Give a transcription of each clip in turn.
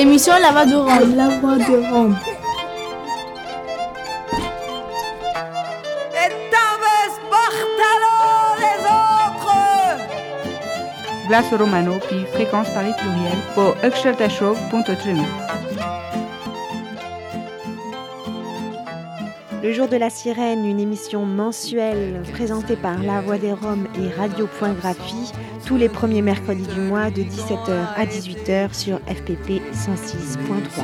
L'émission La Voix de Rome. La Voix de Rome. Glace Romano, puis fréquence Paris pluriel, pour Show.treno. Le jour de la sirène, une émission mensuelle présentée par La Voix des Roms et Radio Graphie tous les premiers mercredis du mois de 17h à 18h sur FPP 106.3.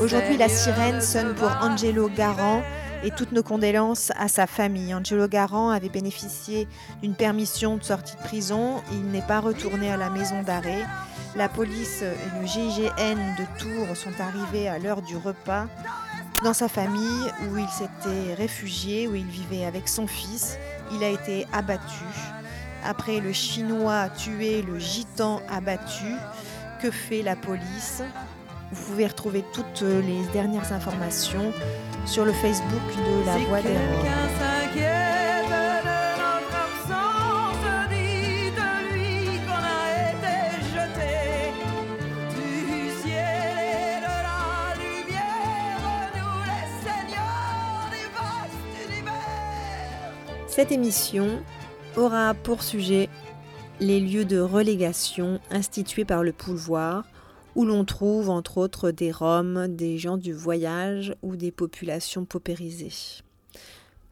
Aujourd'hui, la sirène sonne pour Angelo Garant et toutes nos condoléances à sa famille. Angelo Garant avait bénéficié d'une permission de sortie de prison. Il n'est pas retourné à la maison d'arrêt. La police et le GIGN de Tours sont arrivés à l'heure du repas dans sa famille où il s'était réfugié, où il vivait avec son fils. Il a été abattu. Après le Chinois tué, le Gitan abattu, que fait la police? Vous pouvez retrouver toutes les dernières informations sur le Facebook de La Voix des Cette émission aura pour sujet les lieux de relégation institués par le pouvoir, où l'on trouve entre autres des Roms, des gens du voyage ou des populations paupérisées.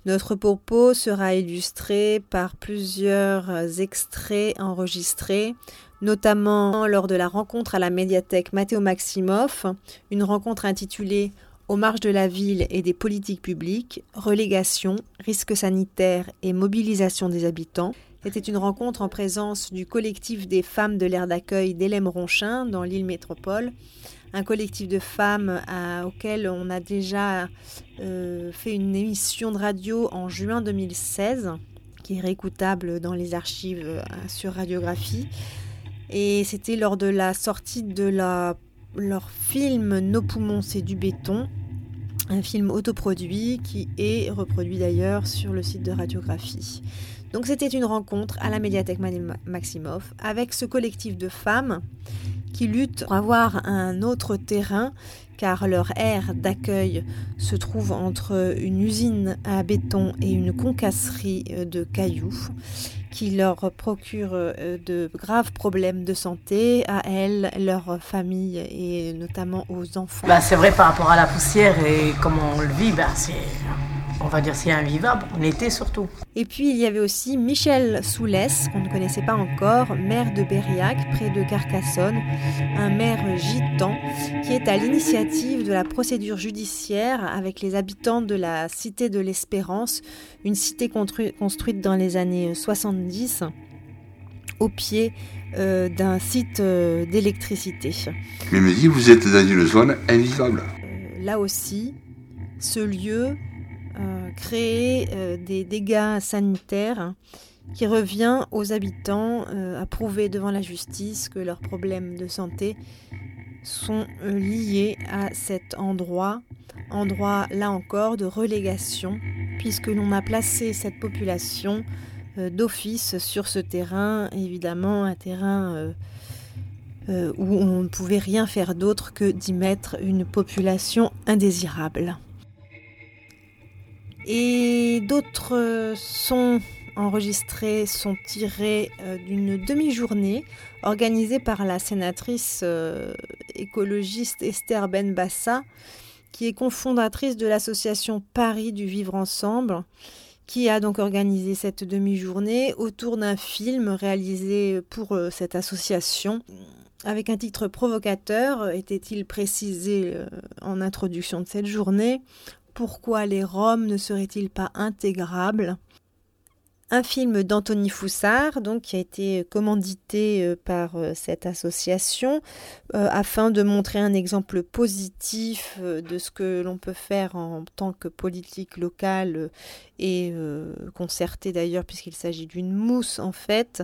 Notre propos sera illustré par plusieurs extraits enregistrés, notamment lors de la rencontre à la médiathèque Matteo Maximoff, une rencontre intitulée aux marges de la ville et des politiques publiques, relégation, risques sanitaires et mobilisation des habitants. C'était une rencontre en présence du collectif des femmes de l'aire d'accueil d'Hélène Ronchin dans l'île métropole, un collectif de femmes auquel on a déjà euh, fait une émission de radio en juin 2016, qui est réécoutable dans les archives euh, sur radiographie. Et c'était lors de la sortie de la leur film Nos poumons, c'est du béton, un film autoproduit qui est reproduit d'ailleurs sur le site de radiographie. Donc c'était une rencontre à la médiathèque Maximoff avec ce collectif de femmes qui luttent pour avoir un autre terrain car leur aire d'accueil se trouve entre une usine à béton et une concasserie de cailloux qui leur procure euh, de graves problèmes de santé à elles, leur famille et notamment aux enfants. Bah, c'est vrai par rapport à la poussière et comment on le vit, bah, c'est on va dire c'est invivable, en été surtout. Et puis il y avait aussi Michel Soulès, qu'on ne connaissait pas encore, maire de Berriac, près de Carcassonne, un maire gitan qui est à l'initiative de la procédure judiciaire avec les habitants de la cité de l'Espérance, une cité construite dans les années 70 au pied euh, d'un site euh, d'électricité. Mais me dit, vous êtes dans une zone invivable. Euh, là aussi, ce lieu créer euh, des dégâts sanitaires qui revient aux habitants euh, à prouver devant la justice que leurs problèmes de santé sont liés à cet endroit, endroit là encore de relégation, puisque l'on a placé cette population d'office sur ce terrain, évidemment un terrain où on ne pouvait rien faire d'autre que d'y mettre une population indésirable. Et d'autres sons enregistrés sont tirés euh, d'une demi-journée organisée par la sénatrice euh, écologiste Esther Benbassa, qui est cofondatrice de l'association Paris du Vivre Ensemble, qui a donc organisé cette demi-journée autour d'un film réalisé pour euh, cette association. Avec un titre provocateur, était-il précisé en introduction de cette journée, pourquoi les Roms ne seraient-ils pas intégrables? Un film d'Anthony Foussard, donc, qui a été commandité euh, par euh, cette association euh, afin de montrer un exemple positif de ce que l'on peut faire en tant que politique locale et concertée d'ailleurs puisqu'il s'agit d'une mousse en fait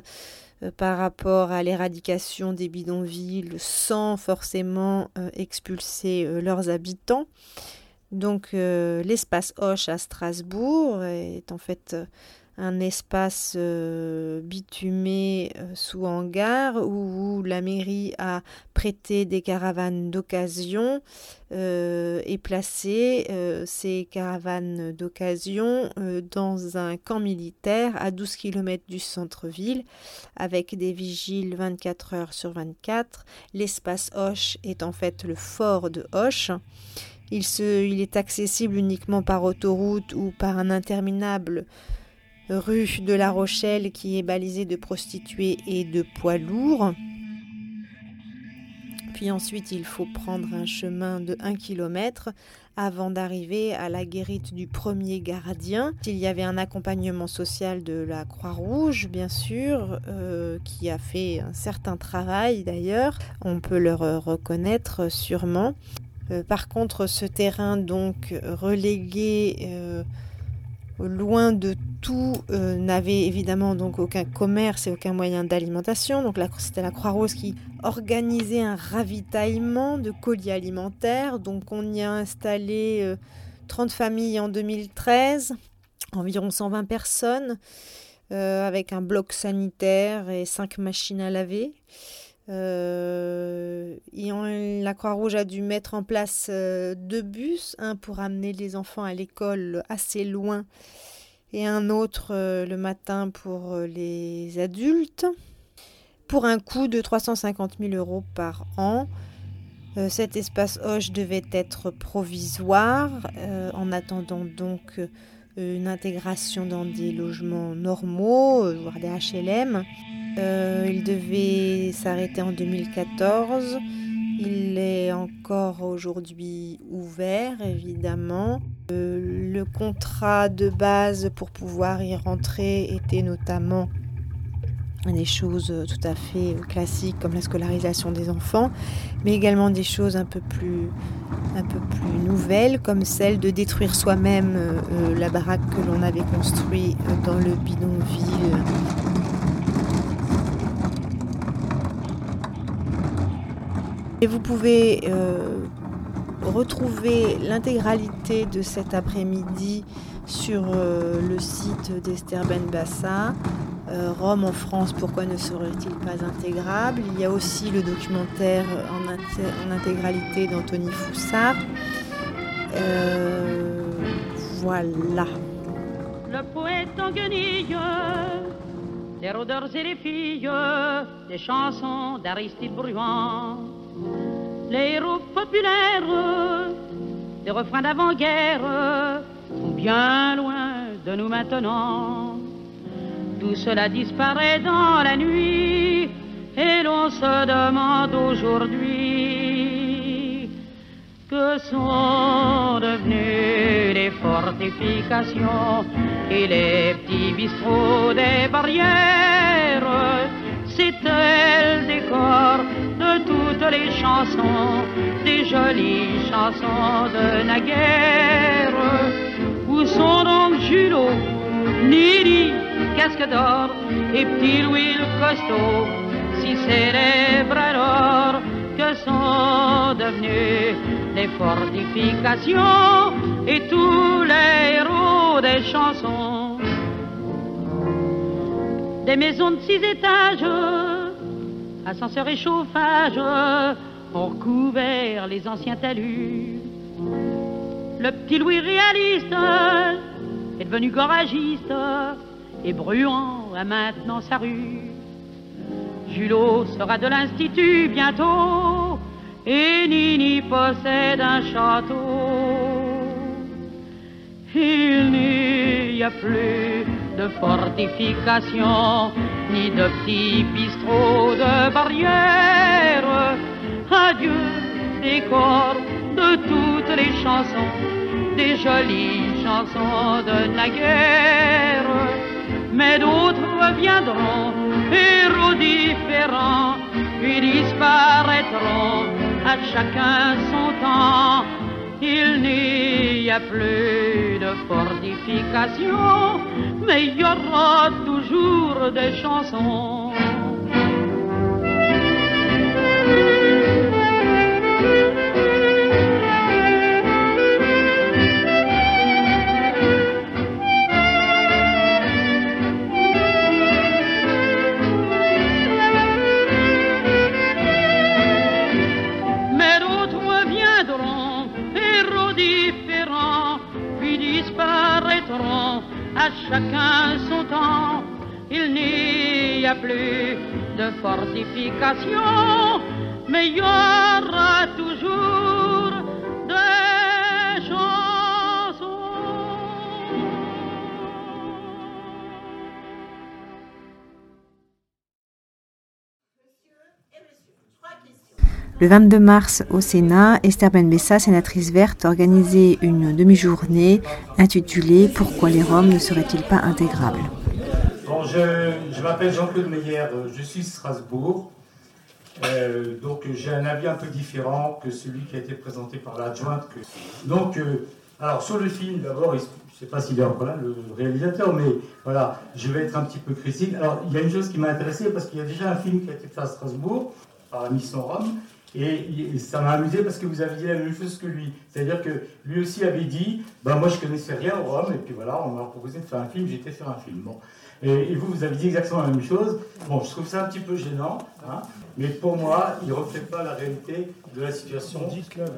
par rapport à l'éradication des bidonvilles sans forcément expulser leurs habitants. Donc euh, l'espace Hoche à Strasbourg est en fait euh, un espace euh, bitumé sous hangar où, la mairie a prêté des caravanes d'occasion et placé ces caravanes d'occasion dans un camp militaire à 12 km du centre-ville avec des vigiles 24 heures sur 24. L'espace Hoche est en fait le fort de Hoche. Il, est accessible uniquement par autoroute ou par un interminable rue de La Rochelle qui est balisée de prostituées et de poids lourds. Puis ensuite, il faut prendre un chemin de 1 km avant d'arriver à la guérite du premier gardien. Il y avait un accompagnement social de la Croix-Rouge, bien sûr, euh, qui a fait un certain travail d'ailleurs. On peut le reconnaître sûrement. Euh, par contre, ce terrain donc relégué euh, loin de tout, euh, n'avait évidemment donc aucun commerce et aucun moyen d'alimentation. Donc c'était la Croix-Rose qui organisait un ravitaillement de colis alimentaires. Donc on y a installé 30 familles en 2013, environ 120 personnes, avec un bloc sanitaire et 5 machines à laver. Euh, la Croix-Rouge a dû mettre en place euh, deux bus, un pour amener les enfants à l'école assez loin et un autre euh, le matin pour les adultes, pour un coût de 350 000 euros par an. cet espace Hoche devait être provisoire en attendant donc une intégration dans des logements normaux, voire des HLM. Euh, il devait s'arrêter en 2014. Il est encore aujourd'hui ouvert, évidemment. Euh, le contrat de base pour pouvoir y rentrer était notamment des choses tout à fait classiques comme la scolarisation des enfants, mais également des choses un peu plus, un peu plus nouvelles comme celle de détruire soi-même euh, la baraque que l'on avait construite dans le bidonville. Et vous pouvez euh, retrouver l'intégralité de cet après-midi sur euh, le site d'Esther Benbassa. Euh, Rome en France, pourquoi ne serait-il pas intégrable? Il y a aussi le documentaire en, intégralité d'Anthony Foussard. voilà. Le poète en guenille, les rôdeurs et les filles, les chansons d'Aristide Bruant les héros populaires, les refrains d'avant-guerre sont bien loin de nous maintenant. Tout cela disparaît dans la nuit et l'on se demande aujourd'hui que sont devenues les fortifications et les petits bistrots des barrières. C'est-elle le décor toutes les chansons, des jolies chansons de naguère. Où sont donc Julot, Nili, Casque d'or et Petit Louis le costaud, si célèbres alors que sont devenues les fortifications et tous les héros des chansons. Des maisons de six étages ascenseur et chauffage ont recouvert les anciens talus. Le petit Louis réaliste est devenu goragiste et Bruant a maintenant sa rue. Julot sera de l'Institut bientôt et Nini possède un château. Il n'y a plus de fortifications ni de petits bistrots de barrières. Adieu, décor de toutes les chansons, des jolies chansons de naguère. Mais d'autres reviendront, héros différents, puis disparaîtront à chacun son temps. Il n'y a plus de fortifications mais il y aura toujours des chansons. Chacun son temps. Il n'y a plus de fortification, mais il toujours Le 22 mars, au Sénat, Esther Benbessa, sénatrice verte, organisait une demi-journée intitulée Pourquoi les Roms ne seraient-ils pas intégrables? Bon, je, m'appelle Jean-Claude Meyer, je suis Strasbourg. Euh, donc j'ai un avis un peu différent que celui qui a été présenté par l'adjointe. Donc, euh, alors sur le film, d'abord, je ne sais pas s'il est encore là, le réalisateur, mais voilà, je vais être un petit peu critique. Alors, il y a une chose qui m'a intéressé parce qu'il y a déjà un film qui a été fait à Strasbourg par la Mission Rome, et ça m'a amusé parce que vous avez dit la même chose que lui. C'est-à-dire que lui aussi avait dit, ben moi je connaissais rien au Rome, et puis voilà, on m'a proposé de faire un film, j'étais faire un film. Bon. Et, vous, vous avez dit exactement la même chose. Bon, je trouve ça un petit peu gênant, hein, mais pour moi, il ne reflète pas la réalité de la situation.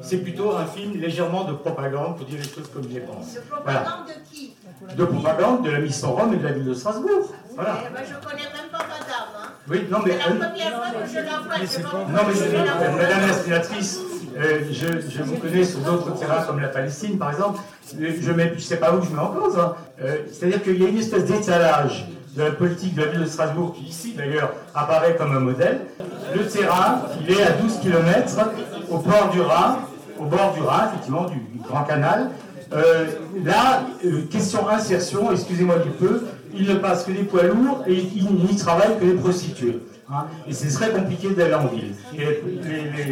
C'est plutôt un film légèrement de propagande, pour dire les choses comme je les pense. De propagande de qui? De propagande de la mission Rome et de la ville de Strasbourg. Voilà. Eh ben, je ne connais même pas madame. Hein. Oui, non, mais. C'est la première fois que je la vois. Non, mais madame la sénatrice, euh, je, je, vous connais sur d'autres terrains comme la Palestine, par exemple. Je ne sais pas où je mets en cause. Hein. Euh, c'est-à-dire qu'il y a une espèce d'étalage de la politique de la ville de Strasbourg, qui ici d'ailleurs apparaît comme un modèle. Le terrain, il est à 12 km au bord du Rhin, au bord du Rhin, effectivement, du, Grand Canal. Euh, là, question insertion, excusez-moi du peu, il ne passe que des poids lourds et il n'y travaille que des prostituées. Hein. et c'est très compliqué d'aller en ville. Et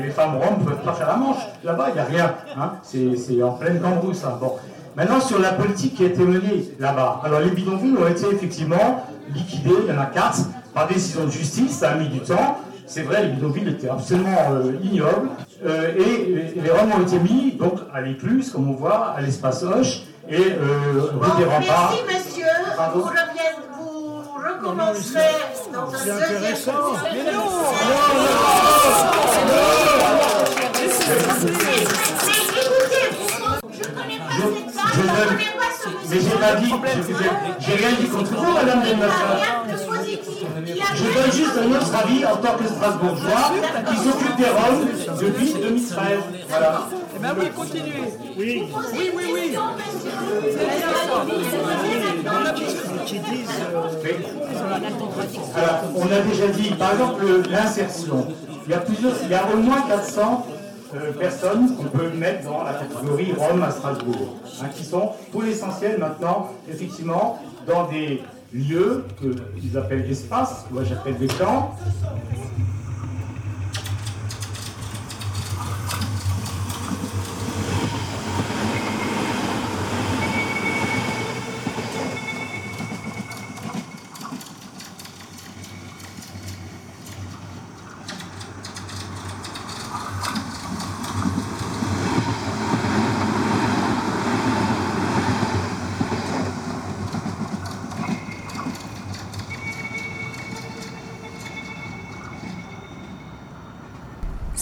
les, femmes roms ne peuvent pas faire la manche. Là-bas, il n'y a rien. Hein. c'est en pleine cambrousse. ça. Bon. Maintenant, sur la politique qui a été menée là-bas. Alors, les bidonvilles ont été effectivement liquidés, il y en a quatre, par décision de justice, ça a mis du temps. C'est vrai, les bidonvilles étaient absolument euh, ignobles. Euh, et les, Roms ont été mis donc à l'écluse, comme on voit, à l'espace Hoche, et euh, rue des Remparts. Merci, monsieur. Vous, reviennez, vous recommencerez dans un deuxième je donne, mais j'ai pas dit, j'ai rien dit contre vous, madame Je donne juste un autre avis en tant que Strasbourgeois qui s'occupe des Roms depuis 2013. Voilà. Eh bien oui, continuez. Oui, oui, oui, oui. Alors, on a déjà dit, par exemple, l'insertion. Il y a plusieurs, il y a au moins 400 euh, personnes qu'on peut mettre dans la catégorie Rome à Strasbourg, hein, qui sont pour l'essentiel maintenant, effectivement, dans des lieux qu'ils appellent espaces, moi j'appelle des camps,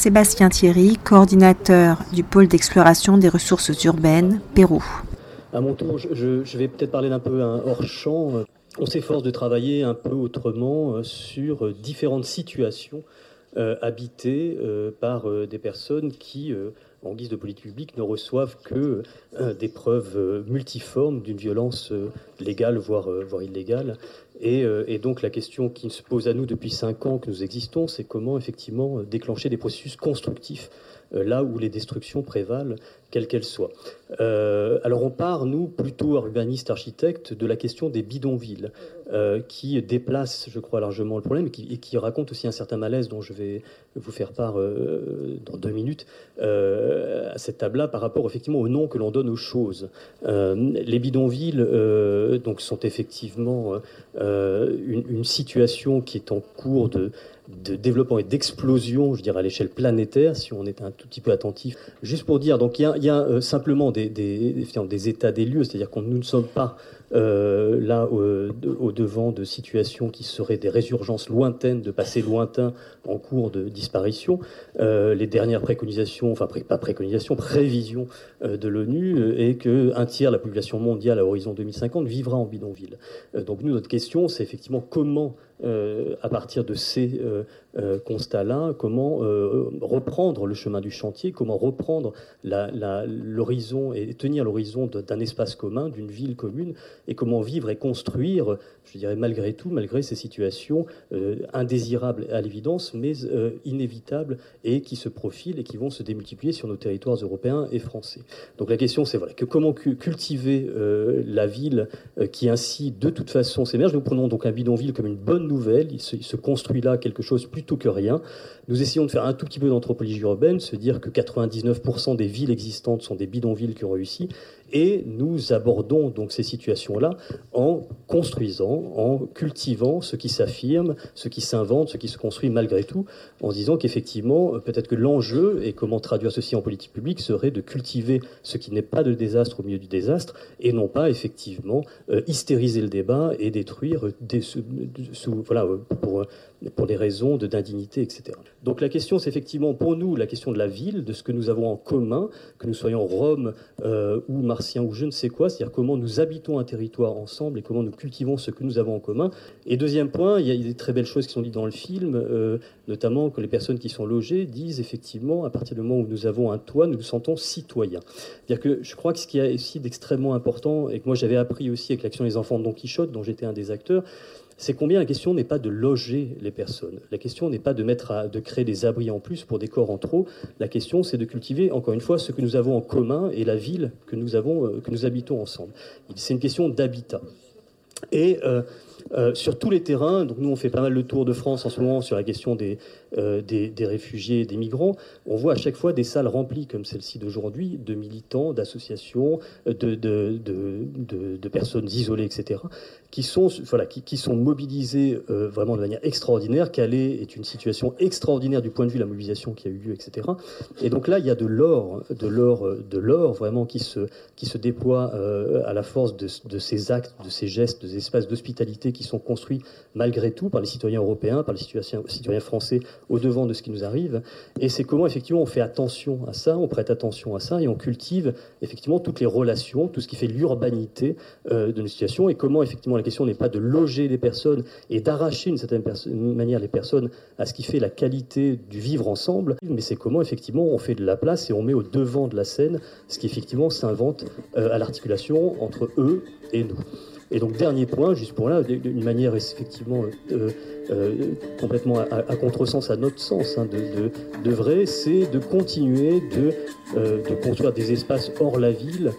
Sébastien Thierry, coordinateur du pôle d'exploration des ressources urbaines, Pérou. À mon tour, je, vais peut-être parler d'un peu hors champ. On s'efforce de travailler un peu autrement euh, sur différentes situations euh, habitées euh, par des personnes qui, en guise de politique publique, ne reçoivent que des preuves multiformes d'une violence légale, voire, illégale, euh, et, donc la question qui se pose à nous depuis cinq ans que nous existons, c'est comment effectivement déclencher des processus constructifs euh, là où les destructions prévalent, quelles qu'elles soient. Euh, alors on part, nous, plutôt urbanistes, architectes, de la question des bidonvilles, qui déplacent, je crois, largement le problème et qui, racontent aussi un certain malaise dont je vais vous faire part dans deux minutes à cette table-là par rapport effectivement au nom que l'on donne aux choses. les bidonvilles donc, sont effectivement une, situation qui est en cours de, de développement et d'explosion, je dirais, à l'échelle planétaire, si on est un tout petit peu attentif. Juste pour dire, donc il y, a euh, simplement des, états des lieux, c'est-à-dire que nous ne sommes pas euh, là au, devant de situations qui seraient des résurgences lointaines, de passés lointains en cours de disparition. les dernières préconisations, enfin pas préconisations, prévisions de l'ONU est qu'un tiers de la population mondiale à horizon 2050 vivra en bidonville. donc nous, notre question, c'est effectivement comment euh, à partir de ces euh, euh, constats-là, comment reprendre le chemin du chantier, comment reprendre l'horizon et tenir l'horizon d'un espace commun, d'une ville commune, et comment vivre et construire, je dirais malgré tout, malgré ces situations indésirables à l'évidence, mais inévitables et qui se profilent et qui vont se démultiplier sur nos territoires européens et français. Donc la question, c'est voilà, comment cultiver la ville qui ainsi, de toute façon, s'émerge. Nous prenons donc un bidonville comme une bonne nouvelle, il se, construit là quelque chose plutôt que rien. Nous essayons de faire un tout petit peu d'anthropologie urbaine, se dire que 99% des villes existantes sont des bidonvilles qui ont réussi, et nous abordons donc ces situations-là en construisant, en cultivant ce qui s'affirme, ce qui s'invente, ce qui se construit malgré tout, en disant qu'effectivement, peut-être que l'enjeu, et comment traduire ceci en politique publique, serait de cultiver ce qui n'est pas de désastre au milieu du désastre, et non pas effectivement euh, hystériser le débat et détruire voilà, pour, pour des raisons d'indignité, etc. Donc la question, c'est effectivement pour nous la question de la ville, de ce que nous avons en commun, que nous soyons Rome euh, ou Ou je ne sais quoi, c'est-à-dire comment nous habitons un territoire ensemble et comment nous cultivons ce que nous avons en commun. Et deuxième point, il y a des très belles choses qui sont dites dans le film, euh, notamment que les personnes qui sont logées disent effectivement, à partir du moment où nous avons un toit, nous nous sentons citoyens. C'est-à-dire que je crois que ce qui est aussi d'extrêmement important, et que moi j'avais appris aussi avec l'action des enfants de Don Quichotte, dont j'étais un des acteurs, c'est combien la question n'est pas de loger les personnes. La question n'est pas de, mettre de créer des abris en plus pour des corps en trop. La question, c'est de cultiver, encore une fois, ce que nous avons en commun et la ville que nous, avons, euh, que nous habitons ensemble. C'est une question d'habitat. Et euh, euh, sur tous les terrains, donc nous on fait pas mal le tour de France en ce moment sur la question des, euh, des, réfugiés, des migrants, on voit à chaque fois des salles remplies comme celle-ci d'aujourd'hui, de militants, d'associations, de, de, de, personnes isolées, etc., qui sont, voilà, qui, sont mobilisés euh, vraiment de manière extraordinaire. Calais est une situation extraordinaire du point de vue de la mobilisation qui a eu lieu, etc. Et donc là, il y a de l'or, de l'or, de l'or vraiment qui se, qui se déploie euh, à la force de, de, ces actes, de ces gestes, des espaces d'hospitalité qui sont construits malgré tout par les citoyens européens, par les citoyens français au devant de ce qui nous arrive. Et c'est comment effectivement on fait attention à ça, on prête attention à ça et on cultive effectivement toutes les relations, tout ce qui fait l'urbanité euh, de nos situations et comment effectivement la question n'est pas de loger les personnes et d'arracher d'une certaine manière les personnes à ce qui fait la qualité du vivre ensemble, mais c'est comment effectivement on fait de la place et on met au devant de la scène ce qui effectivement s'invente euh, à l'articulation entre eux et nous. Et donc, dernier point, juste pour là, d'une manière effectivement euh, euh, complètement à, contresens à notre sens hein, de, vrai, c'est de continuer de, euh, construire des espaces hors la ville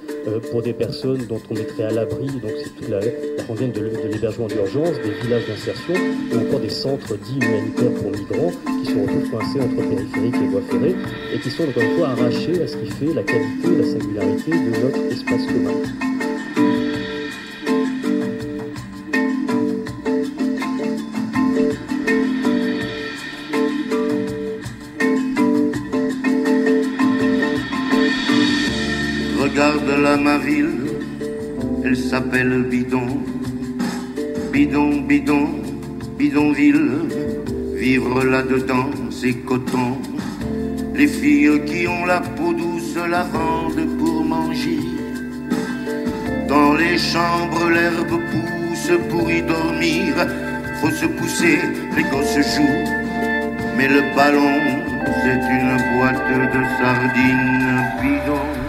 pour des personnes dont on mettrait à l'abri, donc c'est toute la, la de, l'hébergement d'urgence, des villages d'insertion, ou encore des centres dits humanitaires pour migrants qui sont retrouvent coincés entre périphériques et voies ferrées, et qui sont encore une fois arrachés à ce qui fait la qualité la singularité de notre espace commun. Ma ville, elle s'appelle Bidon. Bidon, bidon, bidonville, vivre là-dedans, c'est coton. Les filles qui ont la peau douce la vendent pour manger. Dans les chambres, l'herbe pousse pour y dormir. Faut se pousser, les gosses jouent. Mais le ballon, c'est une boîte de sardines bidon.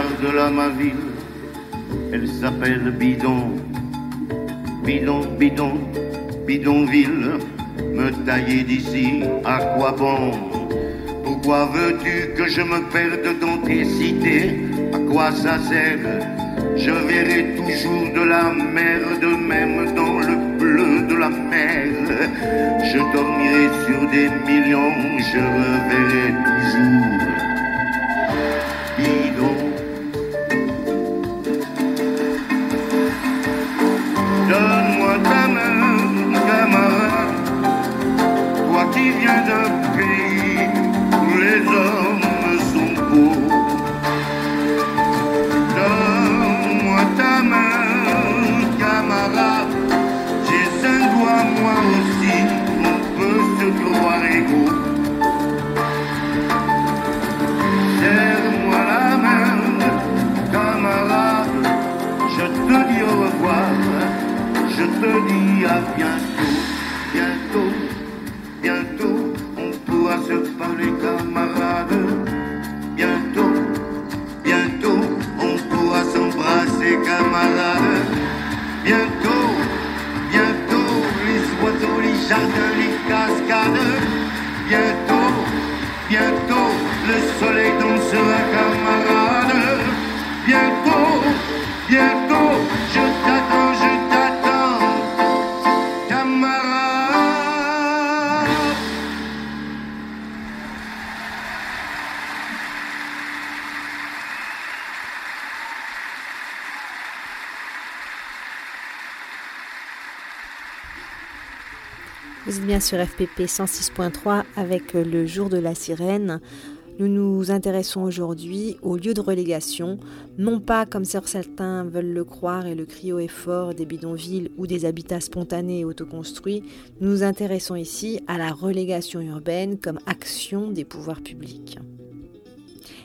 Regarde là ma ville, elle s'appelle Bidon, Bidon, Bidon bidonville, me tailler d'ici, à quoi bon? Pourquoi veux-tu que je me perde dans tes cités? À quoi ça sert? Je verrai toujours de la merde, même dans le bleu de la mer. Je dormirai sur des millions, je reverrai toujours. Sur FPP 106.3 avec le jour de la sirène. Nous nous intéressons aujourd'hui aux lieux de relégation, non pas comme certains veulent le croire et le haut et fort des bidonvilles ou des habitats spontanés et autoconstruits. Nous nous intéressons ici à la relégation urbaine comme action des pouvoirs publics.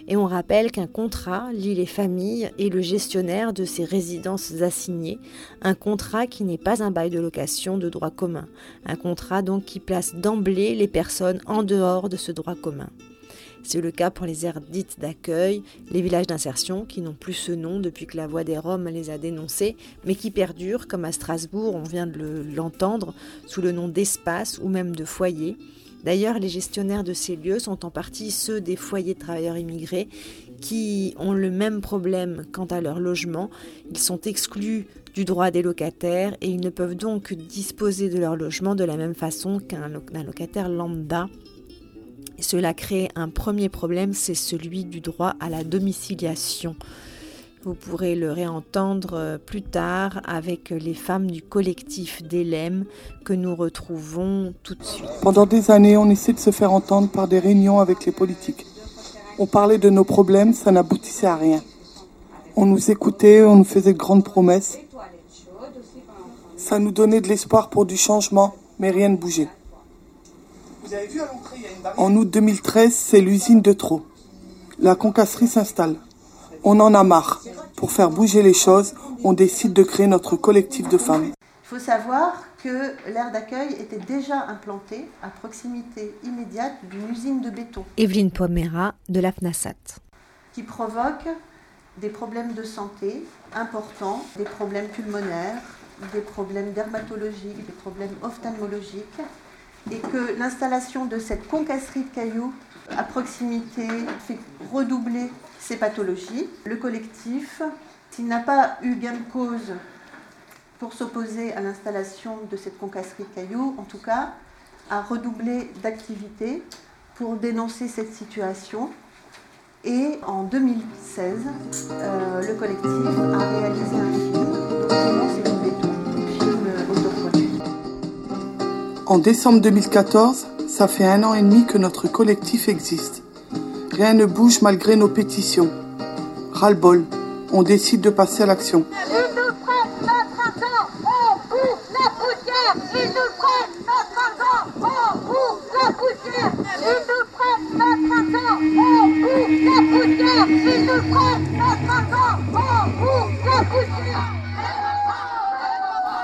Et on rappelle qu'un contrat lie les familles et le gestionnaire de ces résidences assignées, un contrat qui n'est pas un bail de location de droit commun, un contrat donc qui place d'emblée les personnes en dehors de ce droit commun. C'est le cas pour les aires dites d'accueil, les villages d'insertion qui n'ont plus ce nom depuis que la voix des Roms les a dénoncés, mais qui perdurent, comme à Strasbourg, on vient de le- l'entendre, sous le nom d'espace ou même de foyer. D'ailleurs, les gestionnaires de ces lieux sont en partie ceux des foyers de travailleurs immigrés qui ont le même problème quant à leur logement. Ils sont exclus du droit des locataires et ils ne peuvent donc disposer de leur logement de la même façon qu'un lo- un locataire lambda. Cela crée un premier problème, c'est celui du droit à la domiciliation. Vous pourrez le réentendre euh, plus tard avec les femmes du collectif d'Elem que nous retrouvons tout de suite. Pendant des années, on essaie de se faire entendre par des réunions avec les politiques. On parlait de nos problèmes, ça n'aboutissait à rien. On nous écoutait, on nous faisait de grandes promesses. Ça nous donnait de l'espoir pour du changement, mais rien ne bougeait. En août 2013, c'est l'usine de trop. La concasserie s'installe. On en a marre. Pour faire bouger les choses, on décide de créer notre collectif de femmes. Il faut savoir que l'aire d'accueil était déjà implantée à proximité immédiate d'une usine de béton Evelyne Pomera de la FNASAT. qui provoque des problèmes de santé importants, des problèmes pulmonaires, des problèmes dermatologiques, des problèmes ophtalmologiques, et que l'installation de cette concasserie de cailloux à proximité fait redoubler ces pathologies. Le collectif, s'il n'a pas eu gain de cause pour s'opposer à l'installation de cette concasserie de cailloux, en tout cas, a redoublé d'activité pour dénoncer cette situation. Et en 2016, euh, le collectif a réalisé un film un film autoproduit. En décembre 2014, ça fait un an et demi que notre collectif existe. Rien ne bouge malgré nos pétitions. Ras-le-bol, on décide de passer à l'action. Ils nous prennent notre argent, on bouffe la poussière. Ils nous prennent notre argent, on bouffe la poussière. Ils nous prennent notre argent, on bouffe la poussière. Ils nous prennent notre argent, on bouffe la poussière.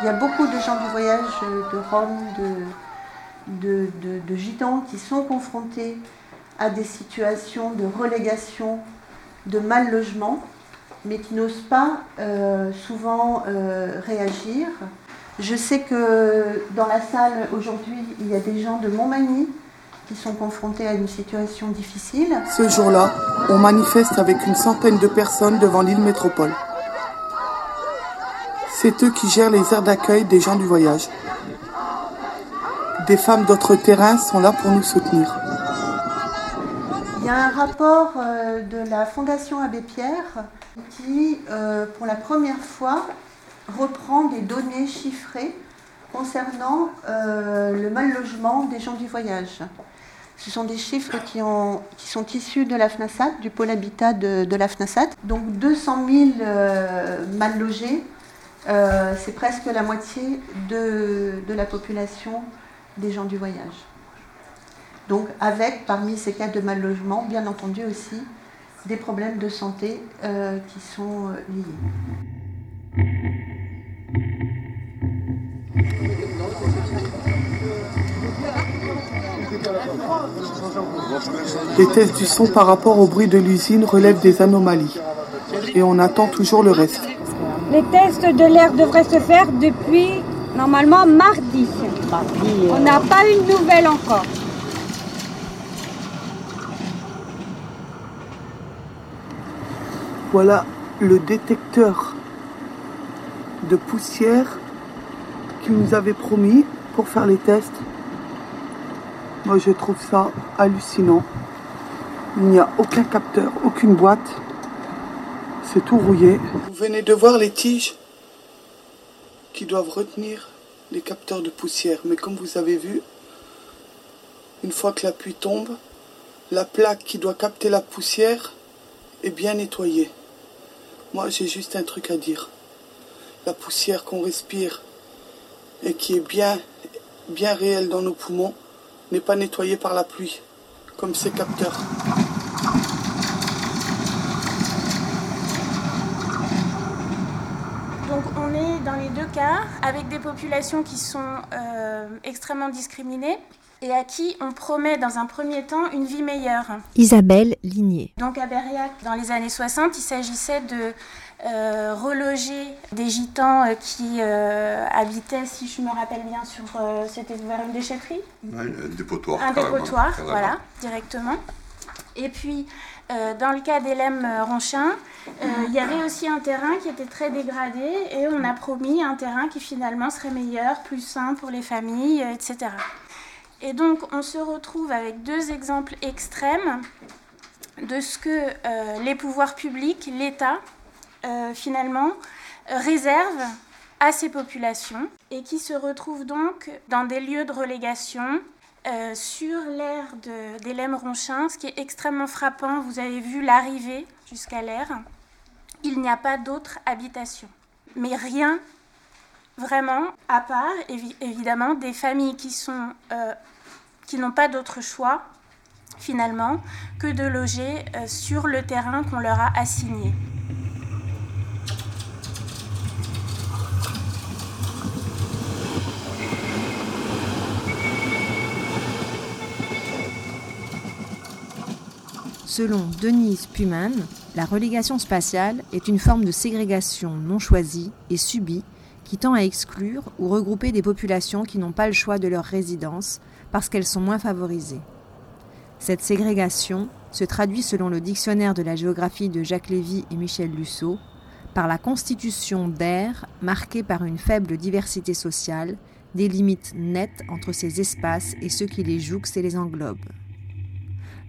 Il y a beaucoup de gens du voyage, de Roms, de, de, de- de Gitans qui sont confrontés à des situations de relégation, de mal logement, mais qui n'osent pas euh, souvent euh, réagir. Je sais que dans la salle aujourd'hui, il y a des gens de Montmagny qui sont confrontés à une situation difficile. Ce jour-là, on manifeste avec une centaine de personnes devant l'île métropole. C'est eux qui gèrent les aires d'accueil des gens du voyage. Des femmes d'autres terrains sont là pour nous soutenir. Il y a un rapport euh, de la Fondation Abbé Pierre qui, euh, pour la première fois, reprend des données chiffrées concernant euh, le mal logement des gens du voyage. Ce sont des chiffres qui, ont, qui sont issus de la FNASAT, du pôle habitat de, la FNASAT. Donc 200 000 euh, mal logés, c'est presque la moitié de la population des gens du voyage. Donc avec, parmi ces cas de mal logement, bien entendu aussi, des problèmes de santé euh, qui sont euh, liés. Les tests du son par rapport au bruit de l'usine relèvent des anomalies. Et on attend toujours le reste. Les tests de l'air devraient se faire depuis normalement mardi. On n'a pas une nouvelle encore. Voilà le détecteur de poussière qu'ils nous avait promis pour faire les tests. Moi, je trouve ça hallucinant. Il n'y a aucun capteur, aucune boîte. C'est tout rouillé. Vous venez de voir les tiges qui doivent retenir les capteurs de poussière. Mais comme vous avez vu, une fois que la pluie tombe, la plaque qui doit capter la poussière est bien nettoyée. Moi, j'ai juste un truc à dire. La poussière qu'on respire et qui est bien, bien réelle dans nos poumons n'est pas nettoyée par la pluie, comme ces capteurs. Donc on est dans les deux cas avec des populations qui sont euh, extrêmement discriminées et à qui on promet dans un premier temps une vie meilleure. Isabelle Ligné. Donc à Berriac, dans les années 60, il s'agissait de euh, reloger des gitans euh, qui euh, habitaient, si je me rappelle bien, sur euh, c'était vers une déchetterie. Ouais, un dépotoir. Un carrément, dépotoir, voilà, directement. Et puis, euh, dans le cas d'Hélène Ronchin, euh, il y avait aussi un terrain qui était très dégradé et on a promis un terrain qui finalement serait meilleur, plus sain pour les familles, euh, etc. Et donc, on se retrouve avec deux exemples extrêmes de ce que euh, les pouvoirs publics, l'État, euh, finalement, euh, réservent à ces populations et qui se retrouvent donc dans des lieux de relégation euh, sur l'aire d'Hélène Ronchin. Ce qui est extrêmement frappant, vous avez vu l'arrivée jusqu'à l'aire, il n'y a pas d'autre habitation. Mais rien vraiment, à part évi- évidemment des familles euh, qui n'ont pas d'autre choix finalement que de loger euh, sur le terrain qu'on leur a assigné. Selon Denise Puman, la relégation spatiale est une forme de ségrégation non choisie et subie qui tend à exclure ou regrouper des populations qui n'ont pas le choix de leur résidence parce qu'elles sont moins favorisées. Cette ségrégation se traduit selon le dictionnaire de la géographie de Jacques Lévy et Michel Lusseau par la constitution d'aires marquées par une faible diversité sociale, des limites nettes entre ces espaces et ceux qui les jouxent et les englobent.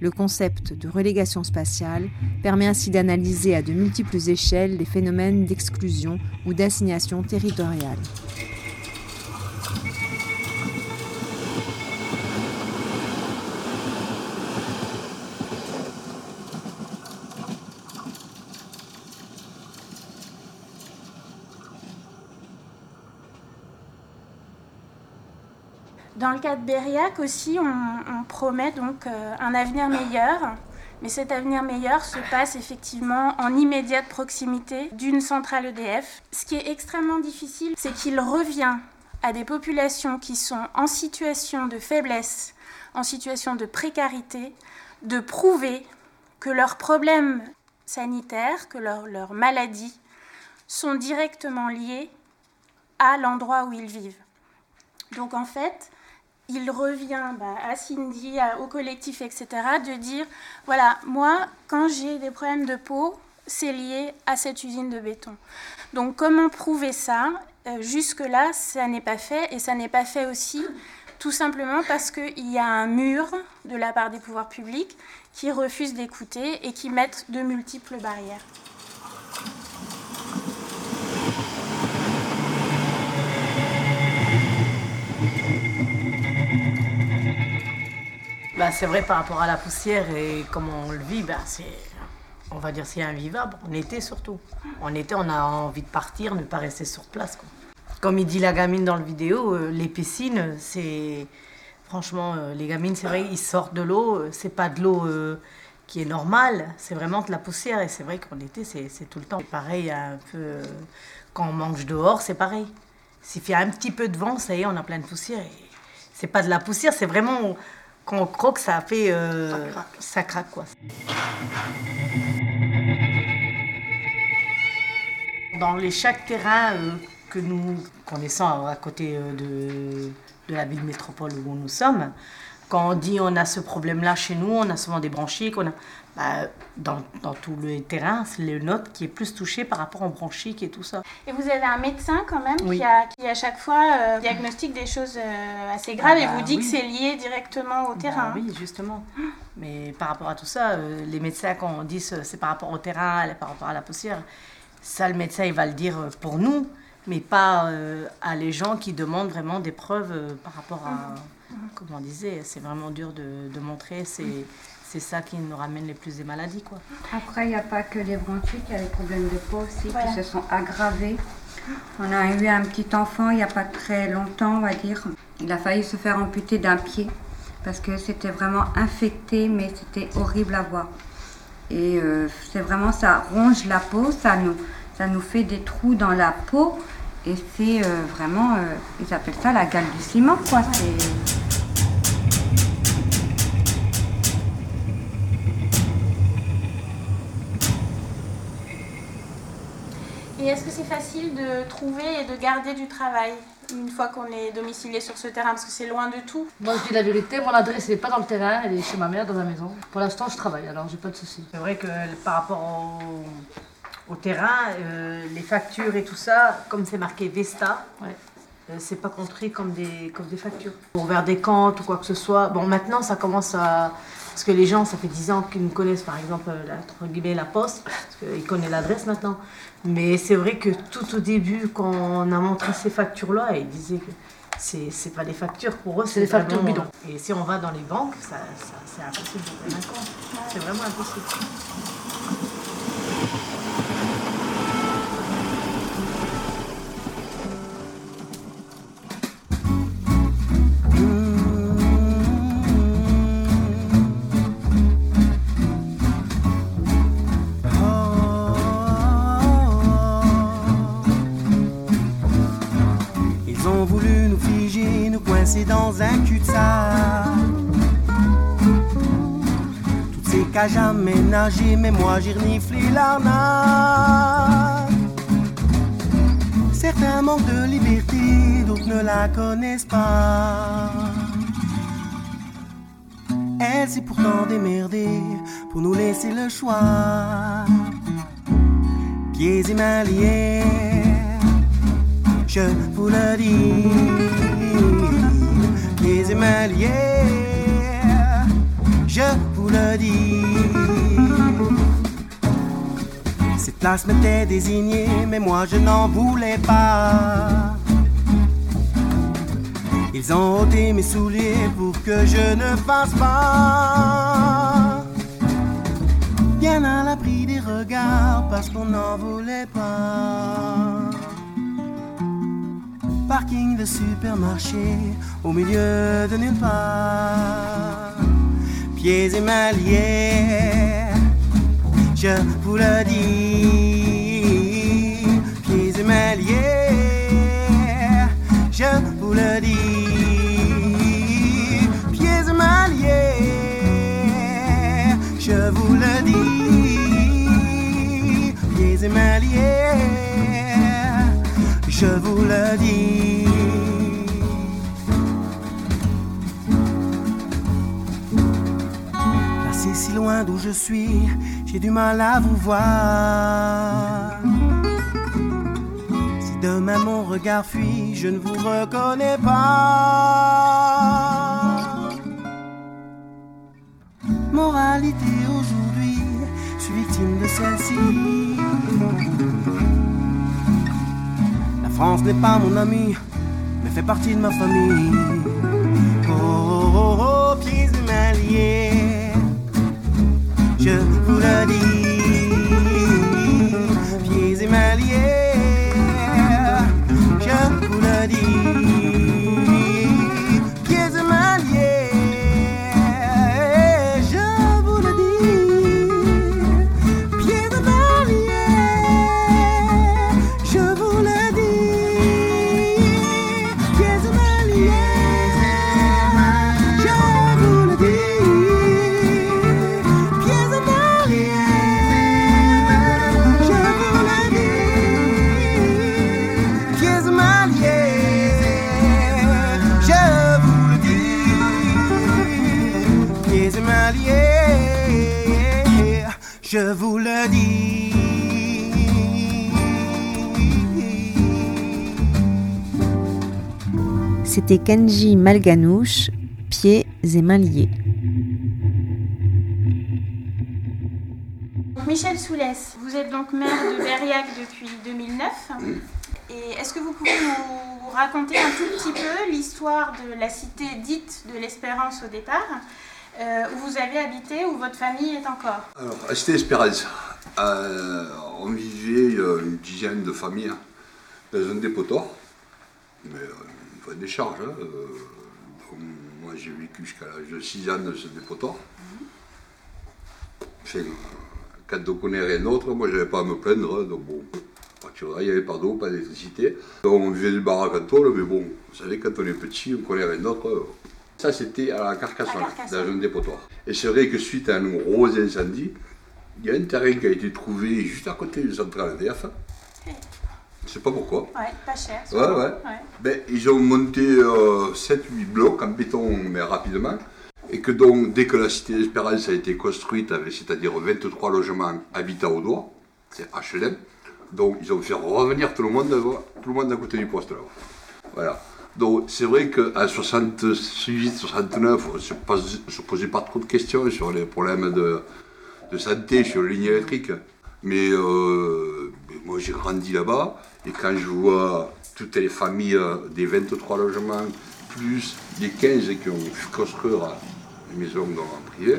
Le concept de relégation spatiale permet ainsi d'analyser à de multiples échelles les phénomènes d'exclusion ou d'assignation territoriale. Dans le cas de Berriac aussi, on, promet donc euh, un avenir meilleur. Mais cet avenir meilleur se passe effectivement en immédiate proximité d'une centrale EDF. Ce qui est extrêmement difficile, c'est qu'il revient à des populations qui sont en situation de faiblesse, en situation de précarité, de prouver que leurs problèmes sanitaires, que leurs leurs maladies sont directement liés à l'endroit où ils vivent. Donc en fait, il revient bah, à Cindy, au collectif, etc., de dire, voilà, moi, quand j'ai des problèmes de peau, c'est lié à cette usine de béton. Donc comment prouver ça? Euh, Jusque-là, ça n'est pas fait, et ça n'est pas fait aussi tout simplement parce qu'il y a un mur de la part des pouvoirs publics qui refusent d'écouter et qui mettent de multiples barrières. Bah, c'est vrai par rapport à la poussière et comment on le vit, bah, c'est, on va dire c'est invivable. En été surtout. En été, on a envie de partir, ne pas rester sur place. Comme il dit la gamine dans le vidéo, euh, les piscines, c'est franchement euh, les gamines, c'est vrai, ils sortent de l'eau, euh, c'est pas de l'eau qui est normale, c'est vraiment de la poussière et c'est vrai qu'en été, c'est, tout le temps. Pareil, quand on mange dehors, c'est pareil. S'il fait un petit peu de vent, ça y est, on a plein de poussière. Et c'est pas de la poussière, c'est vraiment quand on croque, ça fait. euh, ça craque. quoi. Dans les chaque terrain euh, que nous connaissons à côté euh, de, de la ville métropole où nous sommes, quand on dit on a ce problème-là chez nous, on a souvent des bronchiques, on a, bah, dans, dans tout le terrain, c'est le nôtre qui est plus touché par rapport aux bronchiques et tout ça. Et vous avez un médecin quand même Oui. qui, a, qui à chaque fois euh, diagnostique des choses euh, assez graves Ah et bah vous dit que c'est lié directement au terrain. Bah oui, justement. Mais par rapport à tout ça, euh, les médecins, quand on dit c'est par rapport au terrain, par rapport à la poussière, ça, le médecin, il va le dire euh, pour nous, mais pas euh, à les gens qui demandent vraiment des preuves euh, par rapport à, comme on disait, c'est vraiment dur de, de montrer, c'est c'est ça qui nous ramène les plus des maladies, quoi. Après, il n'y a pas que les bronchites, il y a les problèmes de peau aussi qui se sont aggravés. On a eu un petit enfant il n'y a pas très longtemps, on va dire. Il a failli se faire amputer d'un pied parce que c'était vraiment infecté, mais c'était horrible à voir. Et euh, c'est vraiment, ça ronge la peau, ça nous, ça nous fait des trous dans la peau. Et c'est euh, vraiment, euh, ils appellent ça la gale du ciment, quoi. C'est- est-ce que c'est facile de trouver et de garder du travail une fois qu'on est domicilié sur ce terrain? Parce que c'est loin de tout. Moi, je dis la vérité, mon adresse n'est pas dans le terrain, elle est chez ma mère dans la maison. Pour l'instant, je travaille, alors j'ai pas de soucis. C'est vrai que par rapport au, au terrain, euh, les factures et tout ça, comme c'est marqué Vesta, euh, c'est pas compris comme des, comme des factures. Pour vers des comptes ou quoi que ce soit. Bon, maintenant, ça commence à. Parce que les gens, ça fait 10 ans qu'ils nous connaissent, par exemple, euh, la, entre guillemets, la poste, parce qu'ils connaissent l'adresse maintenant. Mais c'est vrai que tout au début, quand on a montré ces factures-là, ils disaient que c'est pas des factures pour eux, C'est des factures bidons. Et si on va dans les banques, ça, ça- c'est impossible d'ouvrir un compte. C'est vraiment impossible. Coincer dans un cul-de-sac. Toutes ces cages aménagées, mais moi j'ai reniflé l'arnaque. Certains manquent de liberté, d'autres ne la connaissent pas. Elle s'est pourtant démerdée pour nous laisser le choix. Pieds et mains liés, je vous le dis. Mains liés, je vous le dis. Cette place m'était désignée, mais moi je n'en voulais pas. Ils ont ôté mes souliers pour que je ne fasse pas. Bien à l'abri des regards parce qu'on n'en voulait pas. Parking de supermarché au milieu de nulle part. Pieds et mains je vous le dis. Pieds et mains je vous le dis. Pieds et mains je vous le dis. Pieds et mains je vous le dis. Passé si loin d'où je suis, j'ai du mal à vous voir. Si demain mon regard fuit, je ne vous reconnais pas. Moralité aujourd'hui, je suis victime de celle-ci. France n'est pas mon ami, mais fait partie de ma famille. Oh, oh, oh, oh pieds et mains liés, je vous le dis. Pieds et mains Kenji Malganouche, pieds et mains liés. Michel Soulès, vous êtes donc maire de Berriac depuis 2009. Et est-ce que vous pouvez nous raconter un tout petit peu l'histoire de la cité dite de l'Espérance au départ, euh, où vous avez habité, où votre famille est encore? Alors, à Cité Espérance, euh, on vivait euh, une dizaine de familles hein, dans un dépotoir, mais une vraie décharge. hein, euh, donc, moi, j'ai vécu jusqu'à l'âge de 6 ans dans ce dépotoir. Enfin, quand on connaît rien d'autre, moi, je n'avais pas à me plaindre. hein, donc, bon, à partir de là, il n'y avait pas d'eau, pas d'électricité. Donc, on vivait du baraque en tôle, mais bon, vous savez, quand on est petit, on connaît rien d'autre. euh, ça, c'était à la Carcassonne, dans un dépotoir. Et c'est vrai que suite à un gros incendie, il y a un terrain qui a été trouvé juste à côté du central EDF. Je sais pas pourquoi. Ouais, pas cher. Ouais, ouais. Ben, ils ont monté 7-8 blocs en béton, mais rapidement. Et que donc, dès que la cité d'Espérance a été construite, c'est-à-dire 23 logements habitat au doigt, c'est HLM, donc ils ont fait revenir tout le monde, tout le monde à côté du poste là. Voilà. Donc c'est vrai qu'en 68-69, on ne se, posait pas trop de questions sur les problèmes de, de santé sur les lignes électriques. Mais, euh, mais moi j'ai grandi là-bas et quand je vois toutes les familles euh, des 23 logements, plus les 15 qui ont pu construire des maisons en privé,